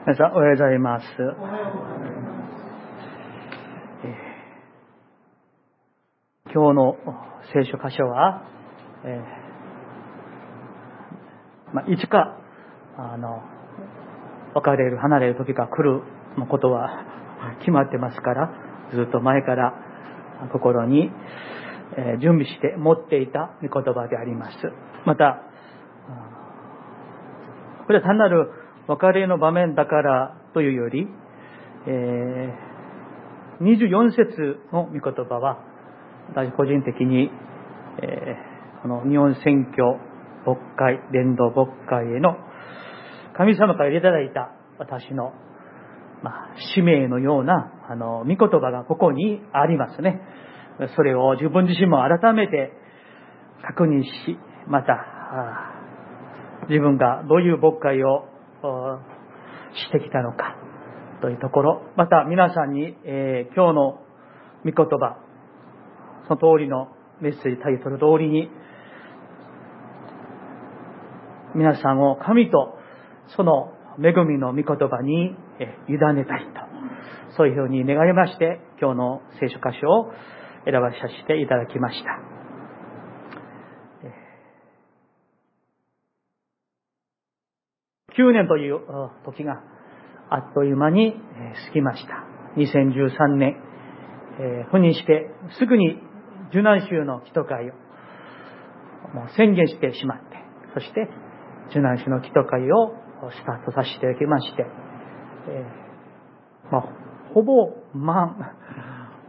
皆さん、おはようございます。今日の聖書箇所は、えーまあ、いつか、あの、別れる、離れる時が来ることは決まってますから、ずっと前から心に、えー準備して持っていた御言葉であります。また、これは単なる別れの場面だからというより、えー24節の御言葉は、私個人的に、えーこの日本選挙牧会、伝道牧会への神様からいただいた私の、まあ、使命のような、あの、御言葉がここにありますね。それを自分自身も改めて確認し、また、自分がどういう牧会をしてきたのかというところ、また皆さんに、えー今日の御言葉、その通りのメッセージタイトル通りに、皆さんを神とその恵みの御言葉に委ねたいと、そういうふうに願いまして、今日の聖書箇所を選ばさせていただきました。9年という時があっという間にえ過ぎました。2013年、えー赴任してすぐに受難州の祈祷会をもう宣言してしまって、そして受難州の祈祷会をスタートさせていただきまして、えーまあ、ほぼ満、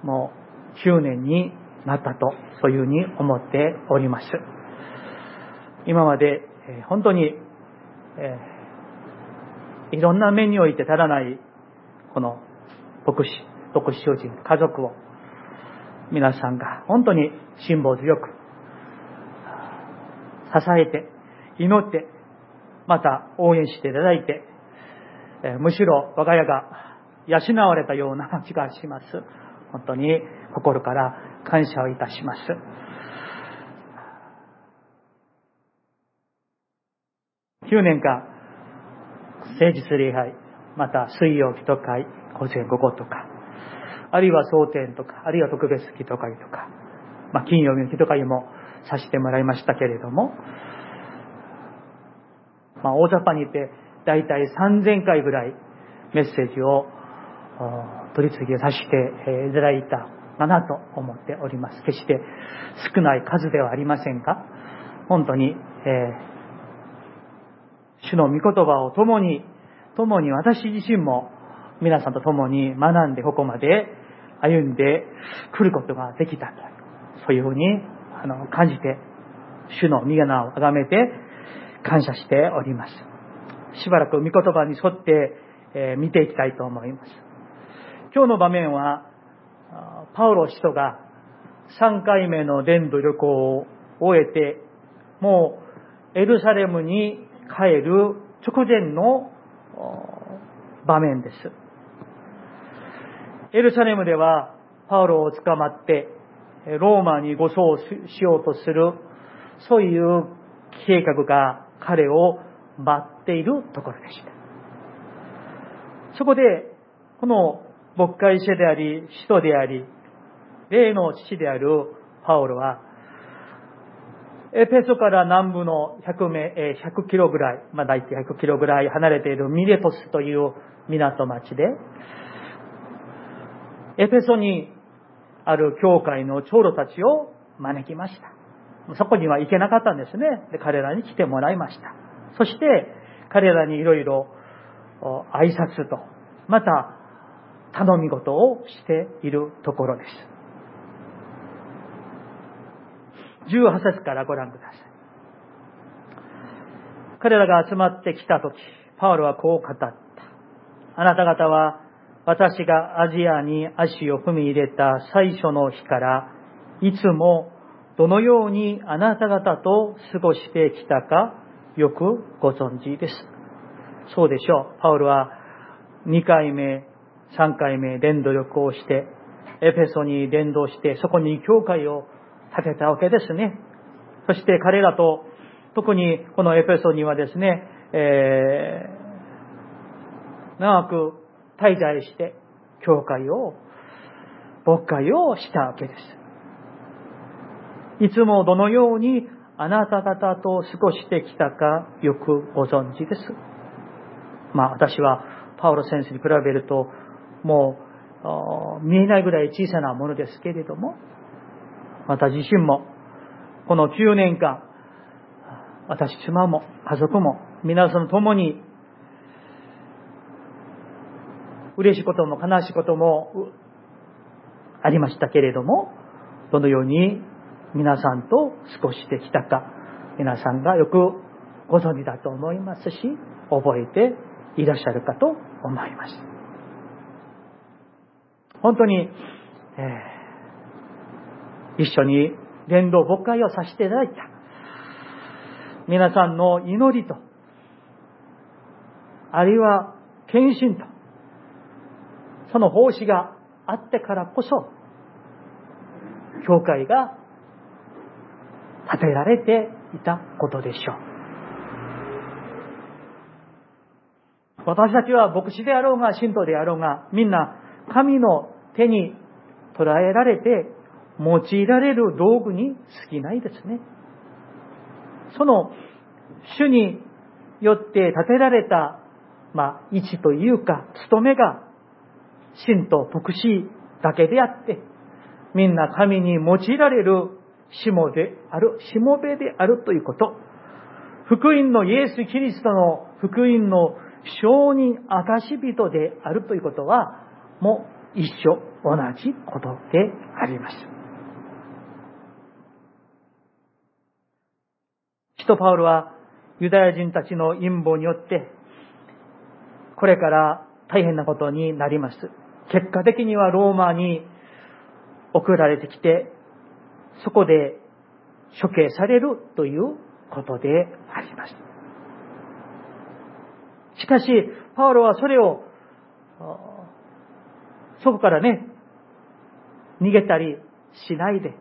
もう9年になったと、そういうふうに思っております。今まで、えー本当に、えーいろんな面において足らない、この牧師、牧師主人、家族を、皆さんが本当に辛抱強く、支えて、祈って、また応援していただいて、むしろ我が家が養われたような気がします。本当に心から感謝をいたします。9年間、誠実礼拝、また水曜日と会、午前午後とか、あるいは蒼天とか、あるいは特別祈祷会とか、まあ、金曜日の祈祷会もさせてもらいましたけれども、まあ、大雑把に言って、だいたい3000回ぐらいメッセージを取り次ぎさせていただいたかなと思っております。決して少ない数ではありませんが、本当に、えー主の御言葉を共に、共に私自身も皆さんと共に学んでここまで歩んでくることができたと。そういうふうにあの感じて、主の御名を崇めて感謝しております。しばらく御言葉に沿って、え見ていきたいと思います。今日の場面は、パウロ使徒が3回目の伝道旅行を終えて、もうエルサレムに帰る直前の場面です。エルサレムではパウロを捕まってローマに護送しようとするそういう計画が彼を待っているところでした。そこで、この牧会者であり、使徒であり、霊の父であるパウロは、エペソから南部の100名、100キロぐらい、まあ大体100キロぐらい離れているミレトスという港町で、エペソにある教会の長老たちを招きました。そこには行けなかったんですね。で、彼らに来てもらいました。そして、彼らにいろいろ挨拶と、また頼み事をしているところです。18節からご覧ください。彼らが集まってきたとき、パウロはこう語った。あなた方は私がアジアに足を踏み入れた最初の日から、いつもどのようにあなた方と過ごしてきたか、よくご存知です。そうでしょう。パウロは2回目、3回目伝道力をして、エペソに伝道して、そこに教会を建てたわけですね。そして彼らと、特にこのエペソにはですね、えー長く滞在して、教会を、牧会をしたわけです。いつもどのようにあなた方と過ごしてきたかよくご存知です。まあ私はパウロ先生に比べるともう見えないぐらい小さなものですけれども、私自身もこの9年間、私妻も家族も皆さんと共に嬉しいことも悲しいこともありましたけれども、どのように皆さんと過ごしてきたか、皆さんがよくご存知だと思いますし、覚えていらっしゃるかと思います。本当に、えー、一緒に伝道牧会をさせていただいた皆さんの祈りと、あるいは献身と、その奉仕があってからこそ、教会が建てられていたことでしょう。私たちは牧師であろうが信徒であろうが、みんな神の手に捉えられて用いられる道具に過ぎないですね。その主によって建てられた、まあ、位置というか、務めが、神と牧師だけであって、みんな神に用いられるしもである、しもべであるということ。福音のイエス・キリストの福音の証人証人であるということは、もう一緒、同じことであります。使徒パウルはユダヤ人たちの陰謀によって、これから大変なことになります。結果的にはローマに送られてきて、そこで処刑されるということであります。しかし、パウロはそれを、そこからね、逃げたりしないで、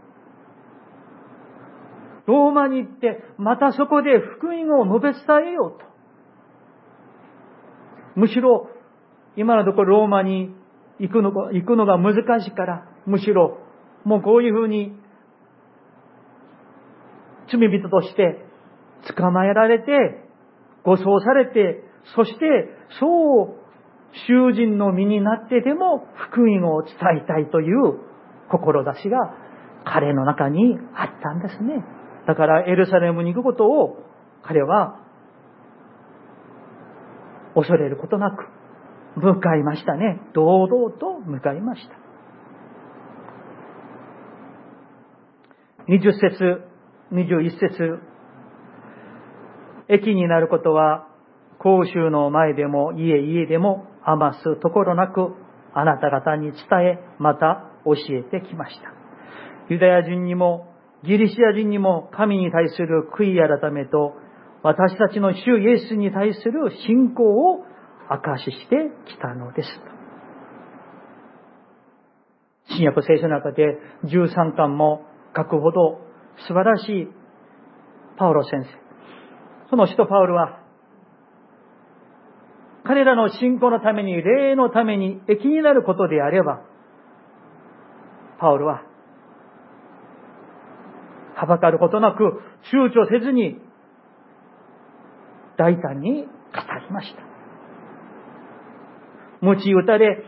ローマに行って、またそこで福音を述べ伝えようと。むしろ、今のところローマに行くのが行くのが難しいから、むしろ、もうこういうふうに罪人として捕まえられて、護送されて、そして、そう、囚人の身になってでも福音を伝えたいという志が彼の中にあったんですね。だからエルサレムに行くことを彼は恐れることなく向かいましたね。堂々と向かいました。20節21節駅になることは、公衆の前でも家々でも余すところなく、あなた方に伝え、また教えてきました。ユダヤ人にも、ギリシア人にも神に対する悔い改めと、私たちの主イエスに対する信仰を証ししてきたのです。新約聖書の中で13巻も書くほど素晴らしいパウロ先生。その使徒パウロは、彼らの信仰のために、霊のために益になることであれば、パウロは、はばかることなく、躊躇せずに、大胆に語りました。鞭打たれ、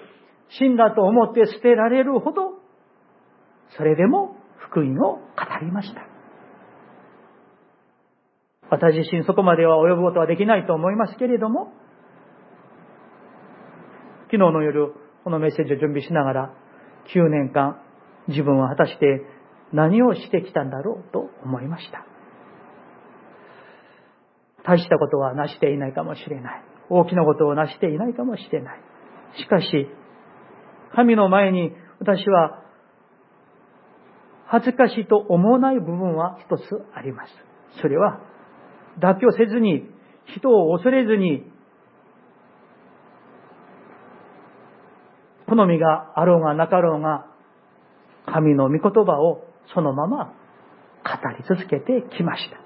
死んだと思って捨てられるほど、それでも福音を語りました。私自身そこまでは及ぶことはできないと思いますけれども、昨日の夜、このメッセージを準備しながら、9年間、自分は果たして何をしてきたんだろうと思いました。大したことは成していないかもしれない。大きなことを成していないかもしれない。しかし、神の前に私は恥ずかしいと思わない部分は一つあります。それは、妥協せずに、人を恐れずに、好みがあろうがなかろうが、神の御言葉をそのまま語り続けてきました。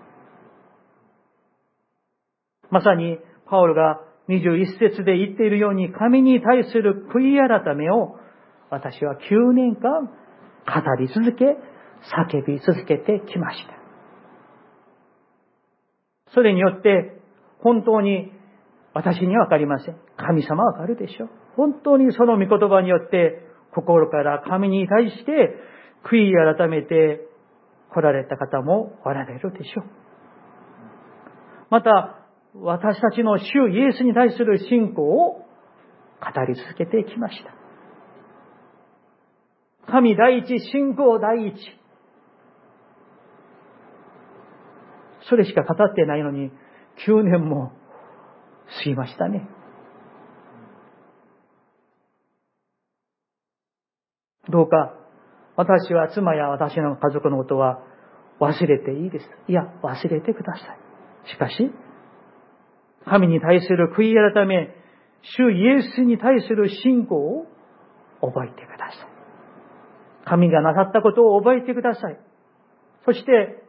まさに、パウルが21節で言っているように神に対する悔い改めを私は9年間語り続け、叫び続けてきました。それによって本当に私にはわかりません。神様はわかるでしょう。本当にその御言葉によって心から神に対して悔い改めて来られた方もおられるでしょう。また、私たちの主イエスに対する信仰を語り続けてきました。神第一、信仰第一。それしか語ってないのに、9年も過ぎましたね。どうか、私は妻や私の家族のことは忘れていいです。いや、忘れてください。しかし、神に対する悔い改め、主イエスに対する信仰を覚えてください。神がなさったことを覚えてください。そして、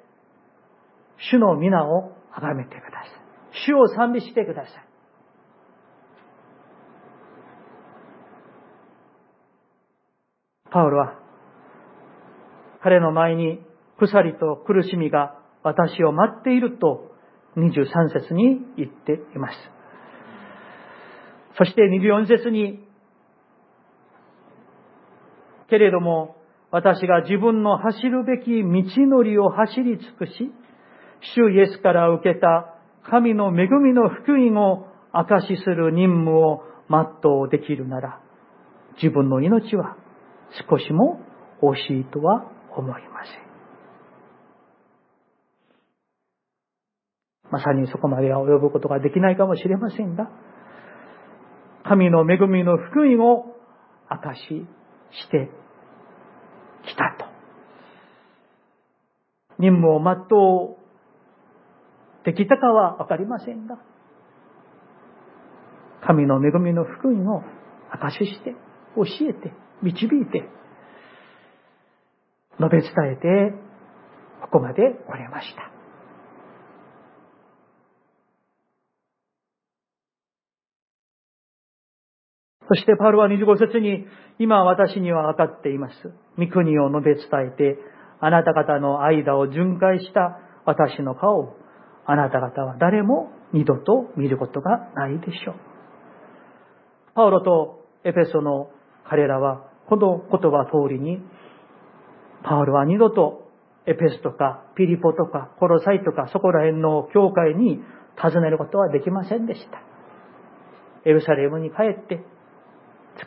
主の皆を崇めてください。主を賛美してください。パウロは、彼の前に鎖と苦しみが私を待っていると23節に言っています。そして24節に、けれども私が自分の走るべき道のりを走り尽くし、主イエスから受けた神の恵みの福音を証しする任務を全うできるなら、自分の命は少しも惜しいとは思いません。まさにそこまでは及ぶことができないかもしれませんが、神の恵みの福音を証ししてきたと。任務を全うできたかはわかりませんが、神の恵みの福音を証しして、教えて、導いて、述べ伝えて、ここまで来れました。そしてパウロは25節に、今私には分かっています。御国を述べ伝えて、あなた方の間を巡回した私の顔を、あなた方は誰も二度と見ることがないでしょう。パウロとエペソの彼らは、この言葉通りに、パウロは二度とエペスとかピリポとかコロサイとかそこら辺の教会に訪ねることはできませんでした。エルサレムに帰って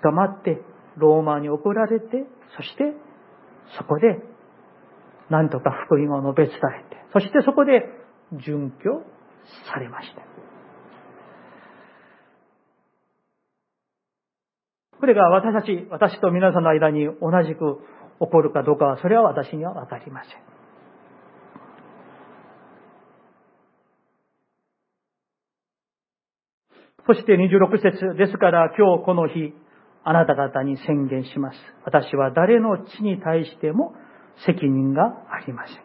捕まって、ローマに送られて、そしてそこで何とか福音を述べ伝えて、そしてそこで殉居されました。これが私たち、私と皆さんの間に同じく起こるかどうかは、それは私にはわかりません。そして26節ですから今日この日、あなた方に宣言します。私は誰の血に対しても責任がありません。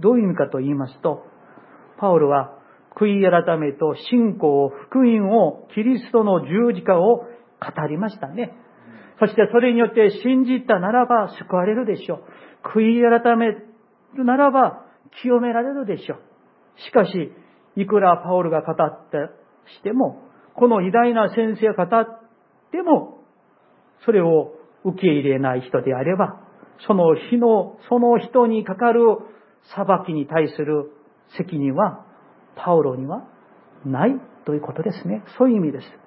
どういう意味かと言いますと、パウロは悔い改めと信仰、福音を、キリストの十字架を語りましたね。そしてそれによって信じたならば救われるでしょう。悔い改めるならば清められるでしょう。しかし、いくらパウロが語ったしても、この偉大な先生が語っても、それを受け入れない人であれば、その日の、その人にかかる裁きに対する責任は、パウロにはないということですね。そういう意味です。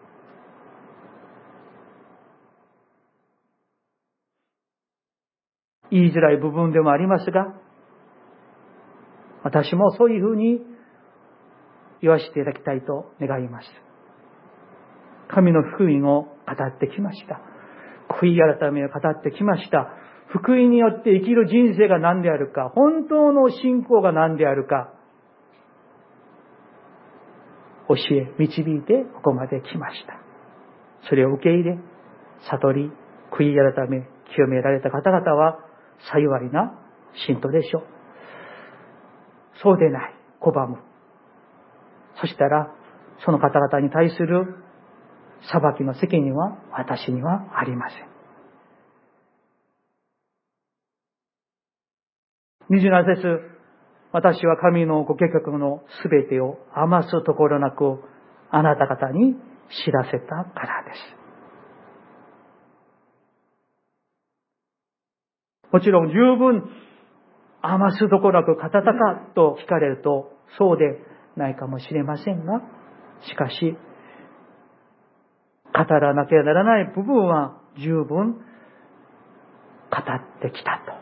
言いづらい部分でもありますが、私もそういうふうに言わせていただきたいと願います。神の福音を語ってきました。悔い改めを語ってきました。福音によって生きる人生が何であるか、本当の信仰が何であるか、教え、導いてここまで来ました。それを受け入れ、悟り、悔い改め、清められた方々は幸いな信徒でしょう。そうでない、拒む。そしたら、その方々に対する裁きの責任は私にはありません。27節私は神のご計画のすべてを余すところなくあなた方に知らせたからです。もちろん十分余すところなく語ったかと聞かれるとそうでないかもしれませんが、しかし、語らなければならない部分は十分語ってきたと。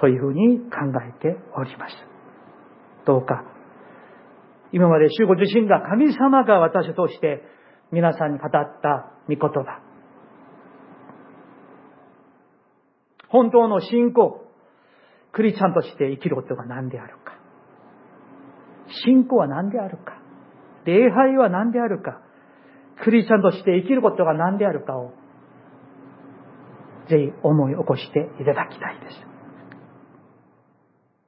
そういうふうに考えております。どうか、今まで主ご自身が神様が私として皆さんに語った御言葉。本当の信仰、クリスチャンとして生きることが何であるか。信仰は何であるか。礼拝は何であるか。クリスチャンとして生きることが何であるかを、ぜひ思い起こしていただきたいです。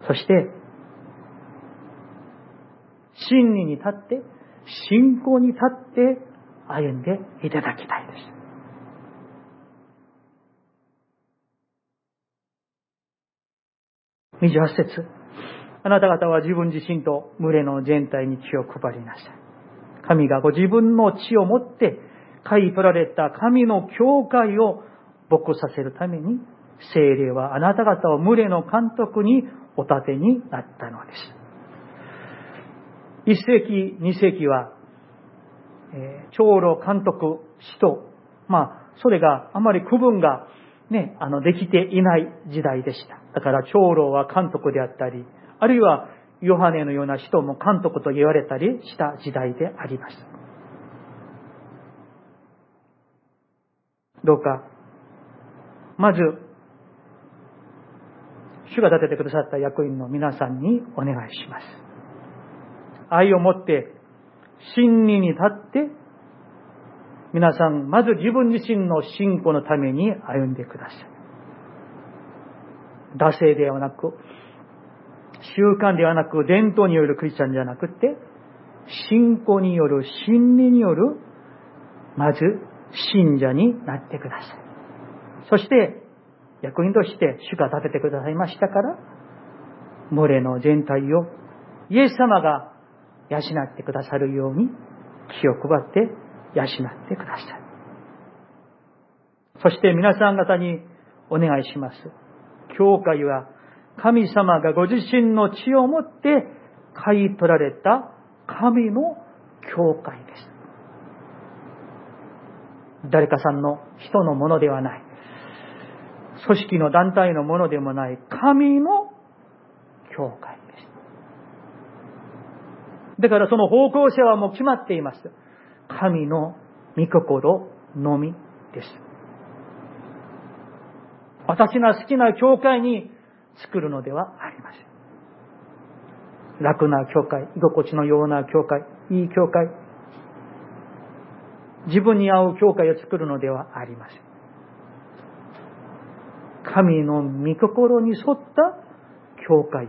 そして、真理に立って、信仰に立って歩んでいただきたいです。28節あなた方は自分自身と群れの全体に気を配りなさい。神がご自分の血をもって買い取られた神の教会を牧させるために、精霊はあなた方を群れの監督にお立てになったのです。一世紀、二世紀は、え、長老監督、使徒、まあ、それがあまり区分がね、あの、できていない時代でした。だから長老は監督であったり、あるいはヨハネのような人も監督と言われたりした時代でありました。どうか、まず、主が立ててくださった役員の皆さんにお願いします。愛を持って、真理に立って、皆さん、まず自分自身の信仰のために歩んでください。惰性ではなく、習慣ではなく、伝統によるクリスチャンじゃなくて、信仰による、真理による、まず、信者になってください。そして、役員として主が立ててくださいましたから、群れの全体をイエス様が養ってくださるように気を配って養ってください。そして皆さん方にお願いします。教会は神様がご自身の血をもって買い取られた神の教会です。誰かさんの人のものではない。組織の団体のものでもない神の教会です。だからその方向性はもう決まっています。神の御心のみです。私が好きな教会に作るのではありません。楽な教会、居心地のような教会、いい教会、自分に合う教会を作るのではありません。神の御心に沿った教会を、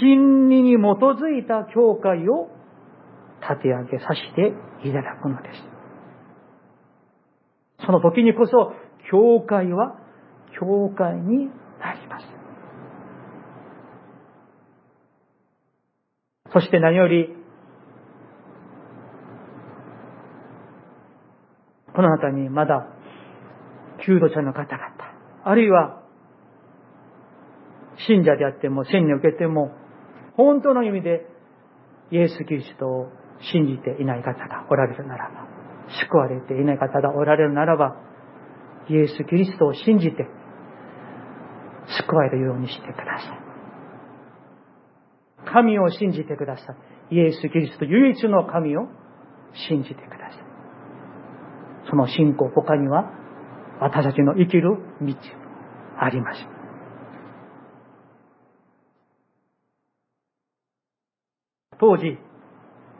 真理に基づいた教会を立て上げさせていただくのです。その時にこそ、教会は教会になります。そして何より、この中にまだ、救度者の方々、あるいは、信者であっても、信に受けても、本当の意味で、イエス・キリストを信じていない方がおられるならば、救われていない方がおられるならば、イエス・キリストを信じて、救われるようにしてください。神を信じてください。イエス・キリスト唯一の神を信じてください。その信仰、他には私たちの生きる道ありません。当時、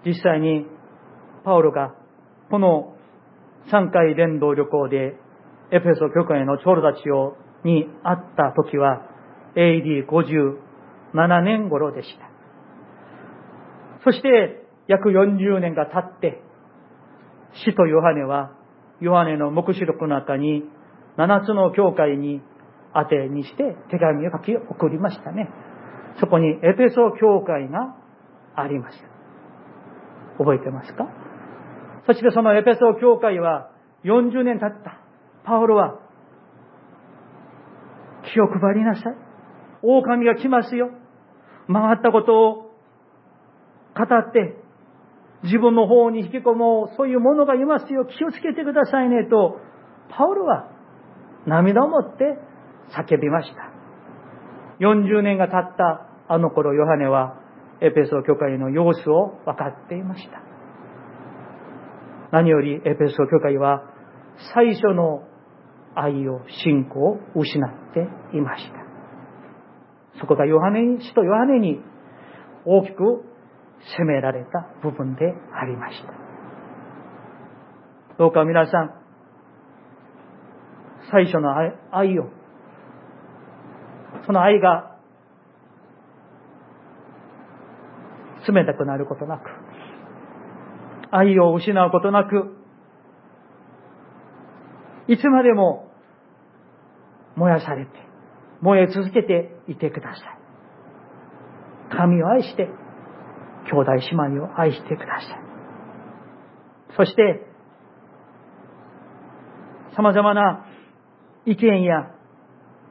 実際にパウロがこの3回伝道旅行でエペソ教会の長老たちをに会った時は AD57 年頃でした。そして約40年が経って、使徒ヨハネは、ヨハネの目視録の中に、7つの教会に当てにして手紙を書き送りましたね。そこにエペソ教会がありました。覚えてますか？そしてそのエペソ教会は40年経った。パウロは気を配りなさい。狼が来ますよ。曲がったことを語って自分の方に引き込もう、そういうものがいますよ。気をつけてくださいねと、パウロは涙を持って叫びました。40年が経ったあの頃、ヨハネはエペソ教会の様子を分かっていました。何よりエペソ教会は最初の愛を、信仰を失っていました。そこがヨハネに、使徒ヨハネに大きく責められた部分でありました。どうか皆さん、最初の愛を、その愛が冷たくなることなく、愛を失うことなく、いつまでも燃やされて、燃え続けていてください。神を愛して、兄弟姉妹を愛してください。そして、様々な意見や、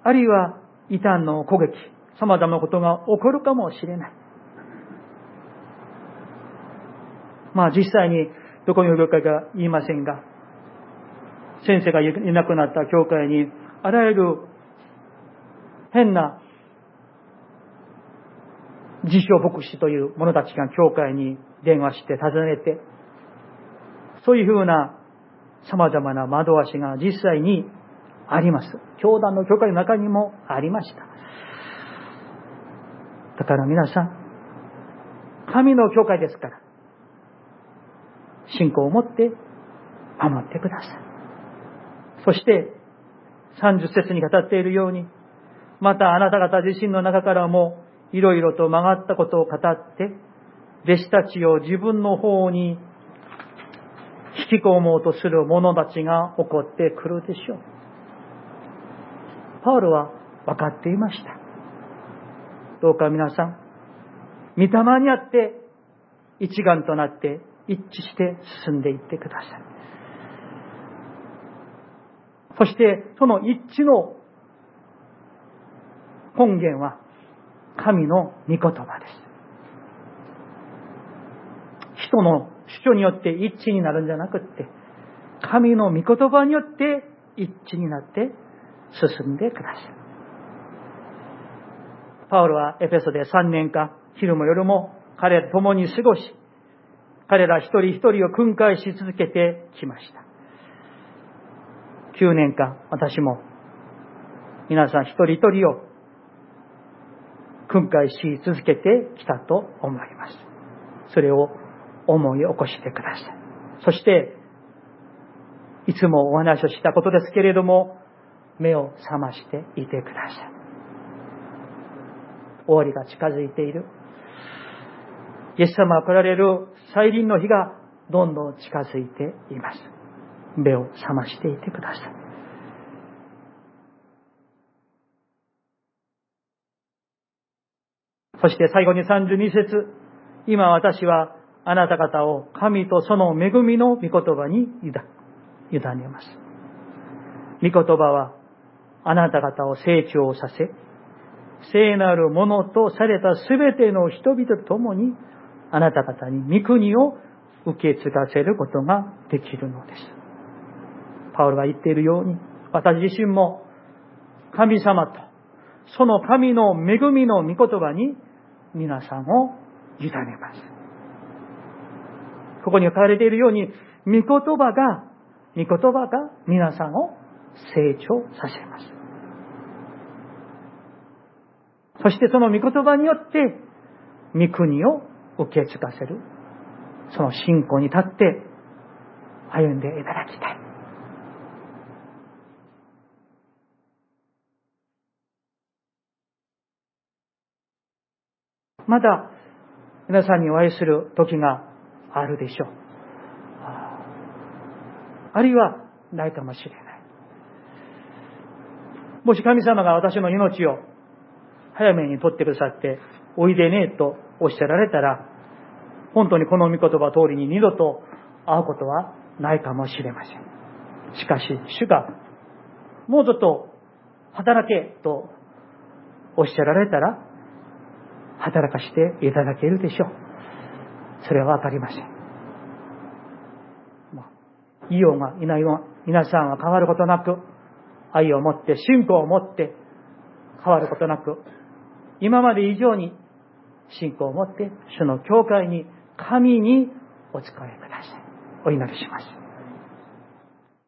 あるいは異端の攻撃、様々なことが起こるかもしれない。まあ実際にどこにいるかが言いませんが、先生がいなくなった教会に、あらゆる変な自称牧師という者たちが教会に電話して訪ねて、そういうふうな様々な惑わしが実際にあります。教団の教会の中にもありました。だから皆さん、神の教会ですから、信仰を持って守ってください。そして、30節に語っているように、またあなた方自身の中からもいろいろと曲がったことを語って、弟子たちを自分の方に引き込もうとする者たちが起こってくるでしょう。パウロは分かっていました。どうか皆さん、御霊にあって一丸となって一致して進んでいってください。そしてその一致の根源は神の御言葉です。人の主張によって一致になるんじゃなくって、神の御言葉によって一致になって進んでください。パウロはエフェソで3年間、昼も夜も彼と共に過ごし、彼ら一人一人を訓戒し続けてきました。9年間、私も皆さん一人一人を訓戒し続けてきたと思います。それを思い起こしてください。そして、いつもお話をしたことですけれども、目を覚ましていてください。終わりが近づいている。イエス様が来られる再臨の日がどんどん近づいています。目を覚ましていてください。そして最後に32節今私はあなた方を神とその恵みの御言葉に委ねます。御言葉はあなた方を成長させ、聖なるものとされたすべての人々と共にあなた方に御国を受け継がせることができるのです。パウロが言っているように、私自身も神様とその神の恵みの御言葉に皆さんを委ねます。ここに書かれているように、御言葉が、御言葉が皆さんを成長させます。そしてその御言葉によって、御国を受け継がせる、その信仰に立って歩んでいただきたい。まだ皆さんにお会いする時があるでしょう。あるいはないかもしれない。もし神様が私の命を早めに取ってくださって、おいでねえとおっしゃられたら、本当にこの御言葉通りに二度と会うことはないかもしれません。しかし、主が、もうちょっと働けとおっしゃられたら、働かしていただけるでしょう。それはわかりません。まあ、いようがいないようが、皆さんは変わることなく、愛を持って、信仰を持って、変わることなく、今まで以上に信仰を持って、主の教会に、神にお使いください。お祈りします。